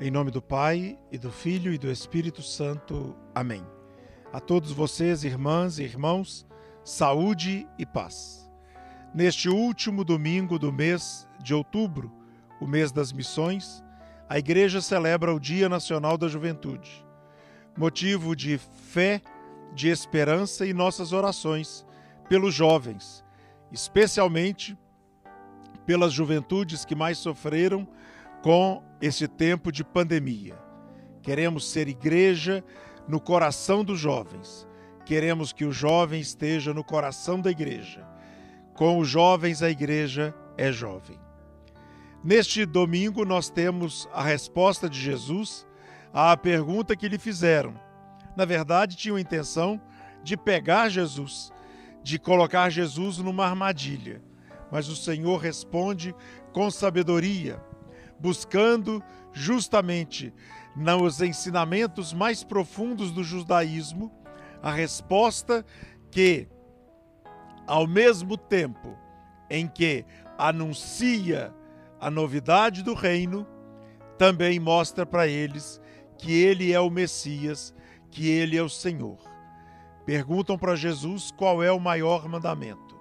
Em nome do Pai, e do Filho e do Espírito Santo. Amém. A todos vocês, irmãs e irmãos, saúde e paz. Neste último domingo do mês de outubro, o mês das missões, a Igreja celebra o Dia Nacional da Juventude, motivo de fé, de esperança e nossas orações pelos jovens, especialmente pelas juventudes que mais sofreram com esse tempo de pandemia. Queremos ser igreja no coração dos jovens. Queremos que o jovem esteja no coração da igreja. Com os jovens, a igreja é jovem. Neste domingo, nós temos a resposta de Jesus à pergunta que lhe fizeram. Na verdade, tinham a intenção de pegar Jesus, de colocar Jesus numa armadilha mas o Senhor responde com sabedoria, buscando justamente nos ensinamentos mais profundos do judaísmo a resposta que, ao mesmo tempo em que anuncia a novidade do reino, também mostra para eles que ele é o Messias, que ele é o Senhor. Perguntam para Jesus qual é o maior mandamento.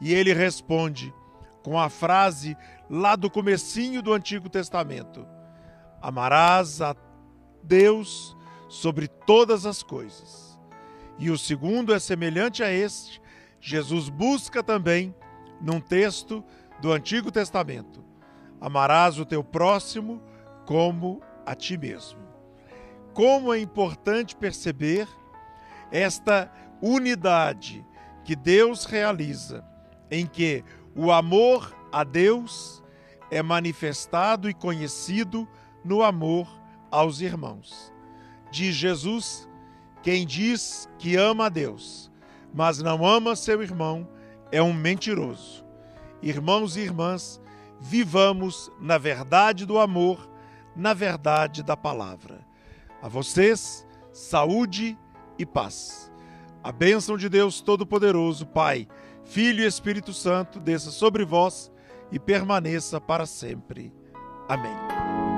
E ele responde com a frase lá do comecinho do Antigo Testamento: Amarás a Deus sobre todas as coisas. E o segundo é semelhante a este, Jesus busca também num texto do Antigo Testamento: Amarás o teu próximo como a ti mesmo. Como é importante perceber esta unidade que Deus realiza em que o amor a Deus é manifestado e conhecido no amor aos irmãos. Diz Jesus: quem diz que ama a Deus, mas não ama seu irmão, é um mentiroso. Irmãos e irmãs, vivamos na verdade do amor, na verdade da palavra. A vocês, saúde e paz. A bênção de Deus Todo-Poderoso, Pai Filho e Espírito Santo, desça sobre vós e permaneça para sempre. Amém.